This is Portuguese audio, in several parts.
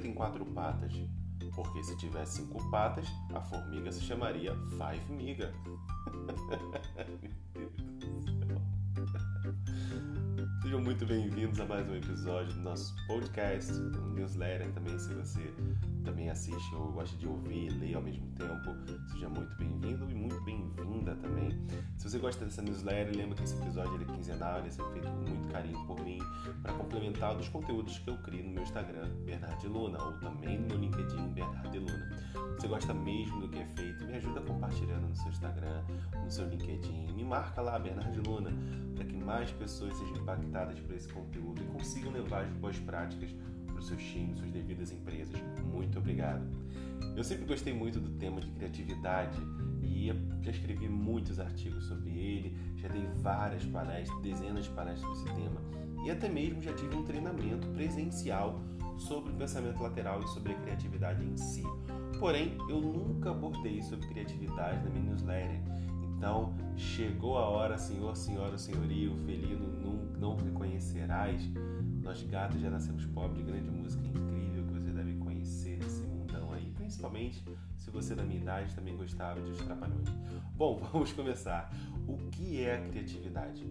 tem quatro patas? Porque se tivesse cinco patas, a formiga se chamaria Five Miga. Sejam muito bem-vindos a mais um episódio do nosso podcast, um newsletter também, se você também assiste ou gosta de ouvir e ler ao mesmo tempo, seja muito bem-vindo e você gosta dessa newsletter, lembra que esse episódio é quinzenal, ele é feito com muito carinho por mim, para complementar dos conteúdos que eu crio no meu Instagram, Bernard Luna, ou também no meu LinkedIn, Bernard Luna. Você gosta mesmo do que é feito, me ajuda compartilhando no seu Instagram, no seu LinkedIn, me marca lá, Bernard Luna, para que mais pessoas sejam impactadas por esse conteúdo e consigam levar as boas práticas para os seus times, suas devidas empresas. Muito obrigado. Eu sempre gostei muito do tema de criatividade e já escrevi muitos artigos sobre ele, já dei várias palestras, dezenas de palestras sobre esse tema e até mesmo já tive um treinamento presencial sobre o pensamento lateral e sobre a criatividade em si. Porém, eu nunca abordei sobre criatividade na minha newsletter. Então, chegou a hora, senhor, senhora, senhorio, felino, não, não reconhecerás. Nós gatos já nascemos pobres, grande música incrível que você deve conhecer esse mundão aí, principalmente se você da minha idade também gostava de Os Trapalhões. Bom, vamos começar. O que é a criatividade?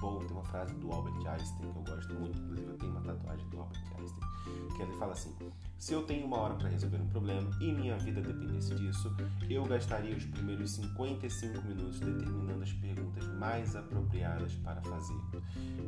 Bom, tem uma frase do Albert Einstein que eu gosto muito, inclusive eu tenho uma tatuagem do Albert Einstein, que ele fala assim: se eu tenho uma hora para resolver um problema e minha vida dependesse disso, eu gastaria os primeiros 55 minutos determinando as perguntas mais apropriadas para fazer.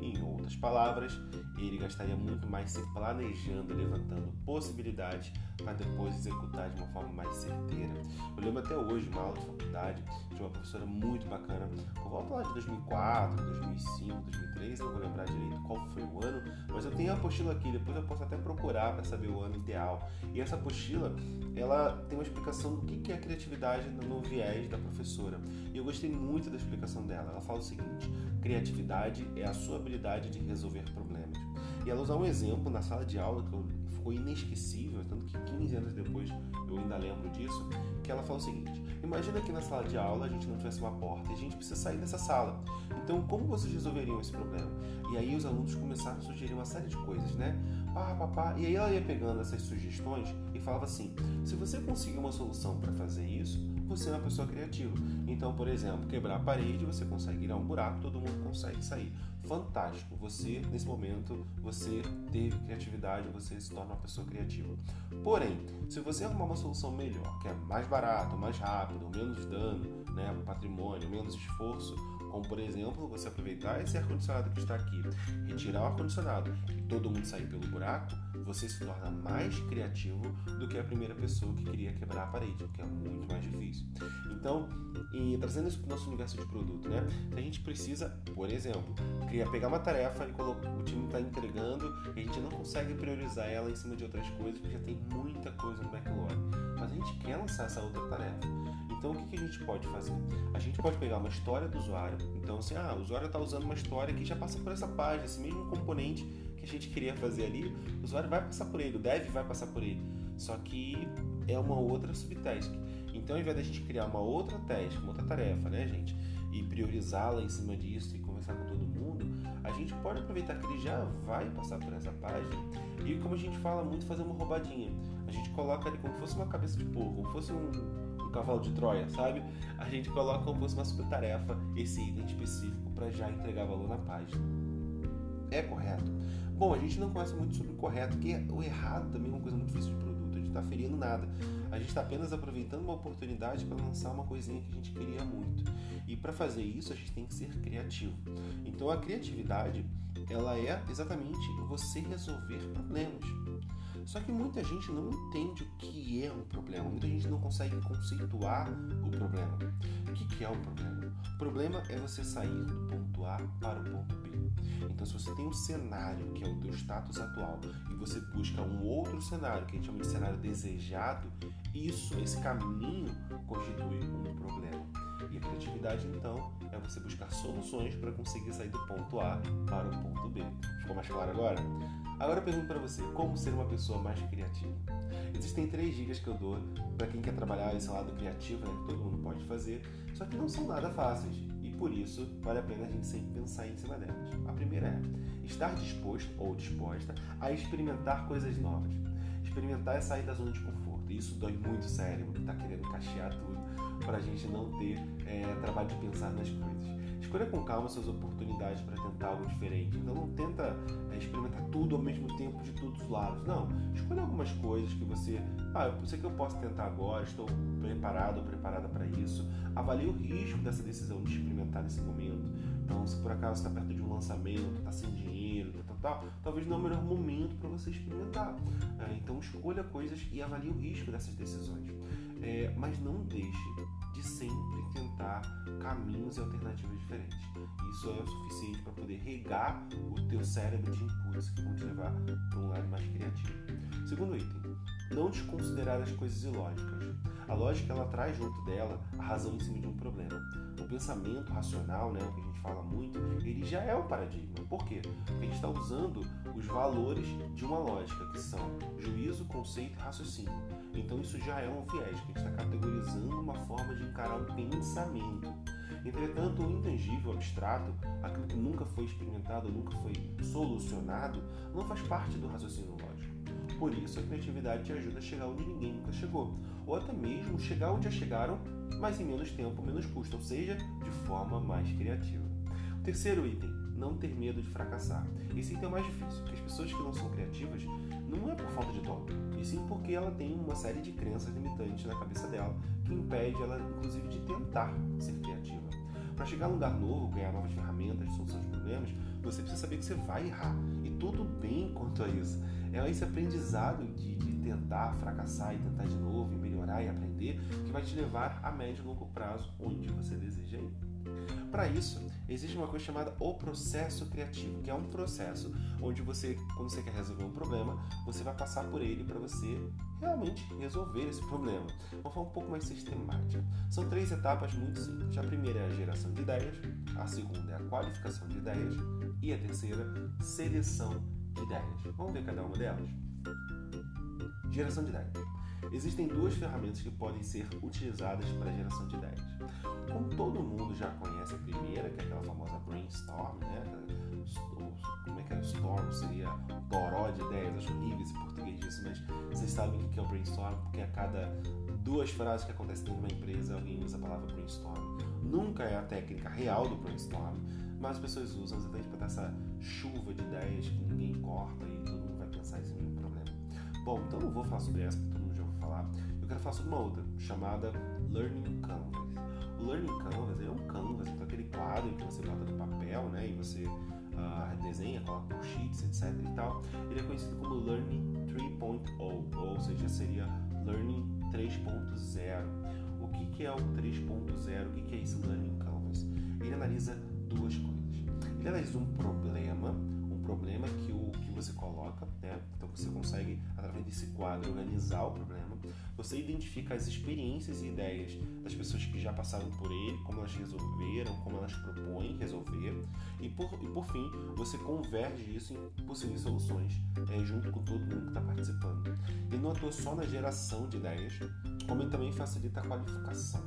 Em outras palavras, ele gastaria muito mais se planejando, levantando possibilidades para depois executar de uma forma mais certeira. Eu lembro até hoje uma aula de faculdade de uma professora muito bacana, vamos lá de 2004, 2005, 2003, não vou lembrar direito qual foi o ano, mas eu tenho a apostila aqui, depois eu posso até procurar para saber o ano ideal. E essa apostila, ela tem uma explicação do que é criatividade no viés da professora. E eu gostei muito da explicação dela. Ela fala o seguinte: criatividade é a sua habilidade de resolver problemas. E ela usa um exemplo na sala de aula que ficou inesquecível, tanto que 15 anos depois eu ainda lembro disso, que ela fala o seguinte: imagina que na sala de aula a gente não tivesse uma porta e a gente precisa sair dessa sala. Então, como vocês resolveriam esse problema? E aí os alunos começaram a sugerir uma série de coisas, né? Pá, pá, pá. E aí ela ia pegando essas sugestões e falava assim: se você conseguir uma solução para fazer isso, você é uma pessoa criativa. Então, por exemplo, quebrar a parede, você consegue ir a um buraco, todo mundo consegue sair fantástico. Você, nesse momento, você teve criatividade, você se torna uma pessoa criativa. Porém, se você arrumar uma solução melhor, que é mais barato, mais rápido, menos dano, né, patrimônio, menos esforço, como por exemplo, você aproveitar esse ar-condicionado que está aqui, retirar o ar-condicionado e todo mundo sair pelo buraco, você se torna mais criativo do que a primeira pessoa que queria quebrar a parede, que é muito mais difícil. Então, e trazendo isso para o nosso universo de produto, né? A gente precisa, por exemplo, criar, pegar uma tarefa e colocar, o time está entregando e a gente não consegue priorizar ela em cima de outras coisas porque já tem muita coisa no backlog. Mas a gente quer lançar essa outra tarefa. Então, o que, que a gente pode fazer? A gente pode pegar uma história do usuário. Então, assim, ah, o usuário está usando uma história que já passa por essa página, esse mesmo componente que a gente queria fazer ali, o usuário vai passar por ele, o dev vai passar por ele. Só que é uma outra subtask. Então, ao invés da gente criar uma outra task, uma outra tarefa, né, gente, e priorizá-la em cima disso e conversar com todo mundo, a gente pode aproveitar que ele já vai passar por essa página e, como a gente fala muito, fazer uma roubadinha. A gente coloca ali como se fosse uma cabeça de porco, como se fosse um cavalo de Troia, sabe? A gente coloca como fosse uma super tarefa esse item específico para já entregar valor na página. É correto? Bom, a gente não conhece muito sobre o correto, porque o errado também é uma coisa muito difícil de produto, a gente está ferindo nada. A gente está apenas aproveitando uma oportunidade para lançar uma coisinha que a gente queria muito. E para fazer isso, a gente tem que ser criativo. Então a criatividade, ela é exatamente você resolver problemas. Só que muita gente não entende o que é um problema, muita gente não consegue conceituar o problema. O que é um problema? O problema é você sair do ponto A para o ponto B. Então, se você tem um cenário que é o teu status atual e você busca um outro cenário, que a gente chama de cenário desejado, isso, esse caminho, constitui um problema. E a criatividade, então, é você buscar soluções para conseguir sair do ponto A para o ponto B. Ficou mais claro agora? Agora eu pergunto para você, como ser uma pessoa mais criativa? Existem três dicas que eu dou para quem quer trabalhar esse lado criativo, né, que todo mundo pode fazer, só que não são nada fáceis e por isso vale a pena a gente sempre pensar em cima delas. A primeira é estar disposto ou disposta a experimentar coisas novas. experimentar é sair da zona de conforto. E isso dói muito o cérebro, está querendo cachear tudo para a gente não ter é, trabalho de pensar nas coisas. Escolha com calma suas oportunidades para tentar algo diferente. Então não tenta é, experimentar tudo ao mesmo tempo de todos os lados. Não. Escolha algumas coisas que você. Ah, eu sei que eu posso tentar agora, estou preparado ou preparada para isso. Avalie o risco dessa decisão de experimentar nesse momento. Então, se por acaso está perto de um lançamento, está sem dinheiro, tal, tal, talvez não é o melhor momento para você experimentar. É, então, escolha coisas e avalie o risco dessas decisões. É, mas não deixe de sempre tentar caminhos e alternativas diferentes. Isso é o suficiente para poder regar o teu cérebro de impulsos que vão te levar para um lado mais criativo. Segundo item, não desconsiderar as coisas ilógicas. A lógica ela traz junto dela a razão em cima de um problema. O pensamento racional, né, o que a gente fala muito, ele já é o paradigma. Por quê? Porque a gente está usando os valores de uma lógica, que são juízo, conceito e raciocínio. Então isso já é um viés, que a gente está categorizando uma forma de encarar um pensamento. Entretanto, o intangível, o abstrato, aquilo que nunca foi experimentado, nunca foi solucionado, não faz parte do raciocínio lógico. Por isso, a criatividade te ajuda a chegar onde ninguém nunca chegou, ou até mesmo chegar onde já chegaram, mas em menos tempo, menos custo, ou seja, de forma mais criativa. O terceiro item, não ter medo de fracassar. Esse item é o mais difícil, porque as pessoas que não são criativas não é por falta de dom, e sim porque ela tem uma série de crenças limitantes na cabeça dela que impede ela, inclusive, de tentar ser criativa. Para chegar a um lugar novo, ganhar novas ferramentas solução de problemas, você precisa saber que você vai errar. E tudo bem quanto a isso. É esse aprendizado de, de tentar fracassar e tentar de novo, e melhorar e aprender, que vai te levar a médio e longo prazo onde você deseja ir. Para isso, existe uma coisa chamada o processo criativo, que é um processo onde você, quando você quer resolver um problema, você vai passar por ele para você realmente resolver esse problema. Uma forma um pouco mais sistemática. São três etapas muito simples. A primeira é a geração de ideias, a segunda é a qualificação de ideias e a terceira, seleção de ideias. Vamos ver cada uma delas? Geração de ideias. Existem duas ferramentas que podem ser utilizadas para a geração de ideias. Como todo mundo já conhece a primeira, que é aquela famosa brainstorm, né? Como é que é? Storm seria toró de ideias, acho horrível esse português disso, mas vocês sabem o que é o brainstorm, porque a cada duas frases que acontecem dentro de uma empresa alguém usa a palavra brainstorm. Nunca é a técnica real do brainstorm, mas as pessoas usam exatamente para dar essa chuva de ideias que ninguém corta e todo mundo vai pensar em cima um problema. Bom, então não vou falar sobre essa, porque falar. Eu quero falar sobre uma outra, chamada Learning Canvas. O Learning Canvas é um canvas, então aquele quadro que você bota no papel, né, e você uh, desenha, coloca sheets, etc e tal. Ele é conhecido como Learning 3.0, ou seja, seria Learning 3.0. O que, que é o 3.0? O que, que é esse Learning Canvas? Ele analisa duas coisas. Ele analisa um problema, problema que, o, que você coloca, né? Então você consegue, através desse quadro, organizar o problema você identifica as experiências e ideias das pessoas que já passaram por ele, como elas resolveram, como elas propõem resolver, e por, e por fim, você converge isso em possíveis soluções é, junto com todo mundo que está participando. Ele não atua só na geração de ideias, como ele também facilita a qualificação.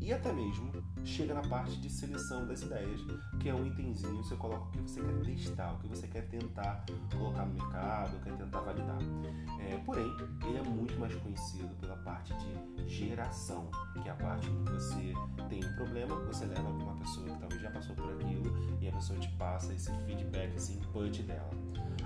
E até mesmo chega na parte de seleção das ideias, que é um itemzinho você coloca o que você quer testar, o que você quer tentar colocar no mercado, quer tentar validar. É, porém, ele é muito mais conhecido pela parte de geração, que é a parte em que você tem um problema, você leva para uma pessoa que talvez já passou por aquilo e a pessoa te passa esse feedback, esse input dela.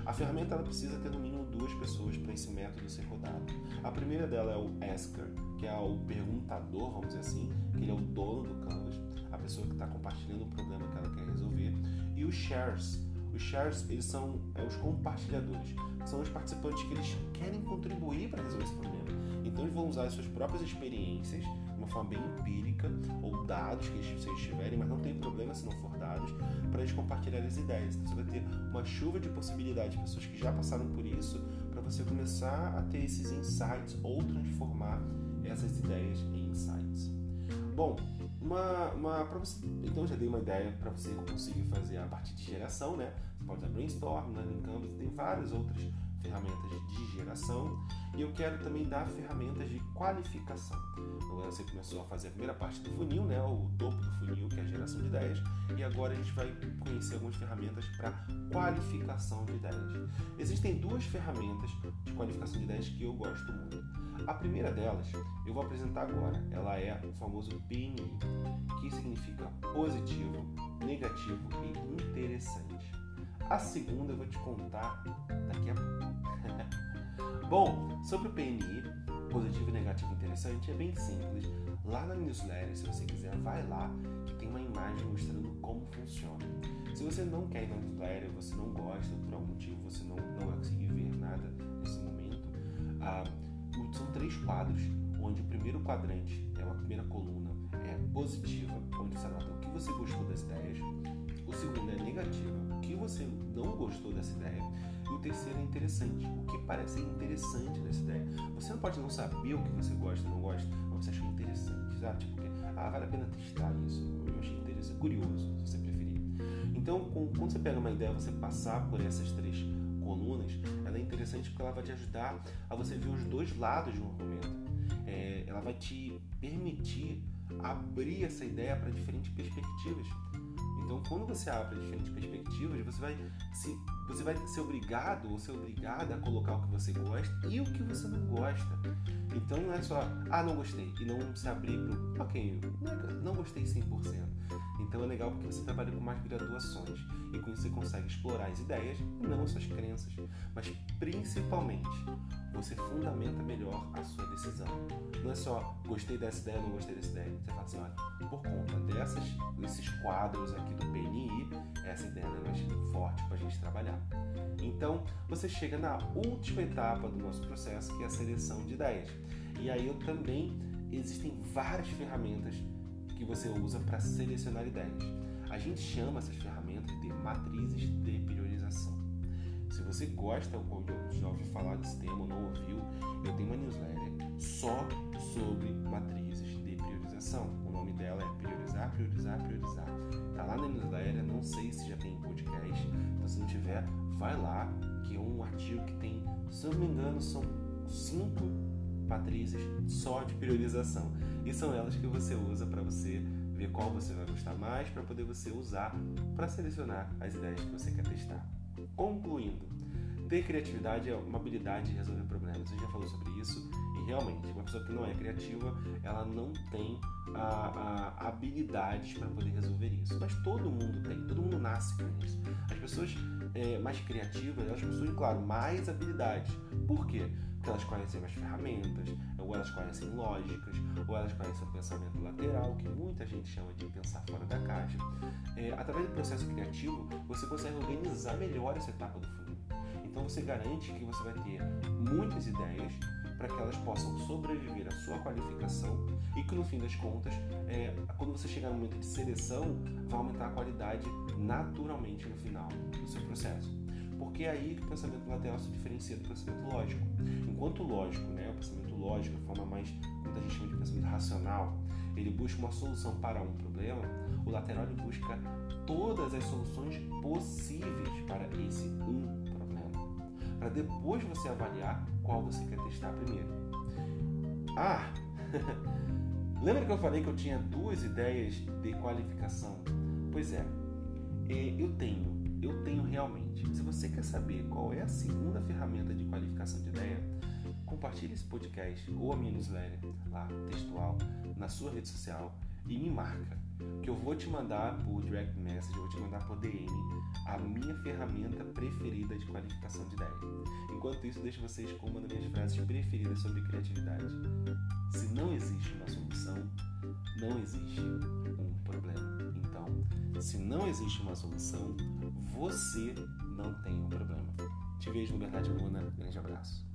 A ferramenta ela precisa ter no mínimo duas pessoas para esse método ser rodado. A primeira dela é o Asker, que é o perguntador, vamos dizer assim, que ele é o dono do Canvas, a pessoa que está compartilhando o problema que ela quer resolver, e os shares. Os shares eles são é, os compartilhadores, são os participantes que eles querem contribuir para resolver esse problema. Então eles vão usar as suas próprias experiências, de uma forma bem empírica, ou dados que vocês tiverem, mas não tem problema se não for dados, para eles compartilharem as ideias. Então você vai ter uma chuva de possibilidades de pessoas que já passaram por isso, para você começar a ter esses insights ou transformar essas ideias em insights. Bom, uma, uma então já dei uma ideia para você conseguir fazer a parte de geração, né? Você pode usar Brainstorm, Learning Canvas, tem várias outras ferramentas de geração E eu quero também dar ferramentas de qualificação. Então, você começou a fazer a primeira parte do funil, né, o topo do funil, que é a geração de ideias, e agora a gente vai conhecer algumas ferramentas para qualificação de ideias. Existem duas ferramentas de qualificação de ideias que eu gosto muito. A primeira delas eu vou apresentar agora. Ela é o famoso PNI, que significa positivo, negativo e interessante. A segunda eu vou te contar daqui a pouco. Bom, sobre o PNI, positivo, negativo e interessante, é bem simples. Lá na newsletter, se você quiser, vai lá que tem uma imagem mostrando como funciona. Se você não quer ir na newsletter, você não gosta, por algum motivo você não, não vai conseguir ver nada nesse momento, ah, são três quadros, onde o primeiro quadrante é uma primeira coluna, é positiva, onde você anota o que você gostou das ideias. O segundo é negativa, o que você não gostou dessa ideia. O terceiro é interessante, o que parece interessante dessa ideia. Você não pode não saber o que você gosta ou não gosta, mas você achou interessante, sabe? Tipo, ah, vale a pena testar isso. Eu achei interessante, curioso, se você preferir. Então, quando você pega uma ideia, você passar por essas três colunas, ela é interessante porque ela vai te ajudar a você ver os dois lados de um argumento. É, ela vai te permitir abrir essa ideia para diferentes perspectivas. Então, quando você abre diferentes perspectivas, você vai se você vai ser obrigado ou ser obrigada a colocar o que você gosta e o que você não gosta. Então, não é só, ah, não gostei, e não se abrir para, ok, não gostei 100%. Então, é legal porque você trabalha com mais graduações e com isso você consegue explorar as ideias e não as suas crenças, mas principalmente você fundamenta melhor a sua decisão. Não é só gostei dessa ideia, não gostei dessa ideia. Você fala assim, olha, por conta dessas, desses quadros aqui do PNI, essa ideia é mais forte para a gente trabalhar. Então, você chega na última etapa do nosso processo, que é a seleção de ideias. E aí eu também existem várias ferramentas que você usa para selecionar ideias. A gente chama essas ferramentas de matrizes de priorização. Se você gosta ou já ouviu falar desse tema ou não ouviu, eu tenho uma newsletter só sobre matrizes de priorização. O nome dela é Priorizar, Priorizar, Priorizar. Tá lá na newsletter, não sei se já tem podcast, então se não tiver, vai lá, que é um artigo que tem, se eu não me engano, são cinco matrizes só de priorização. E são elas que você usa para você ver qual você vai gostar mais, para poder você usar para selecionar as ideias que você quer testar. Concluindo, ter criatividade é uma habilidade de resolver problemas. Você já falou sobre isso e realmente, uma pessoa que não é criativa, ela não tem a, a habilidades para poder resolver isso. Mas todo mundo tem, todo mundo nasce com isso. As pessoas é, mais criativas, elas possuem, claro, mais habilidades. Por quê? Porque elas conhecem mais ferramentas, ou elas conhecem lógicas, ou elas conhecem o pensamento lateral, que muita gente chama de pensar fora da caixa. É, através do processo criativo, você consegue organizar melhor essa etapa do funil. Então você garante que você vai ter muitas ideias para que elas possam sobreviver à sua qualificação e que no fim das contas, é, quando você chegar no momento de seleção, vai aumentar a qualidade naturalmente no final do seu processo. Porque é aí que o pensamento lateral se diferencia do pensamento lógico. Enquanto o lógico, né, o pensamento lógico, a forma mais, muita gente chama de pensamento racional, ele busca uma solução para um problema, o lateral ele busca todas as soluções possíveis para esse um problema. Para depois você avaliar qual você quer testar primeiro. Ah! Lembra que eu falei que eu tinha duas ideias de qualificação? Pois é, é eu tenho eu tenho realmente. Se você quer saber qual é a segunda ferramenta de qualificação de ideia, compartilhe esse podcast ou a minha newsletter lá, textual, na sua rede social e me marca. Que eu vou te mandar por direct message, eu vou te mandar por DM a minha ferramenta preferida de qualificação de ideia. Enquanto isso, deixo vocês com uma das minhas frases preferidas sobre criatividade. Se não existe uma solução, não existe um problema. Então, se não existe uma solução, você não tem um problema. Te vejo no Verdade Luna. Grande abraço.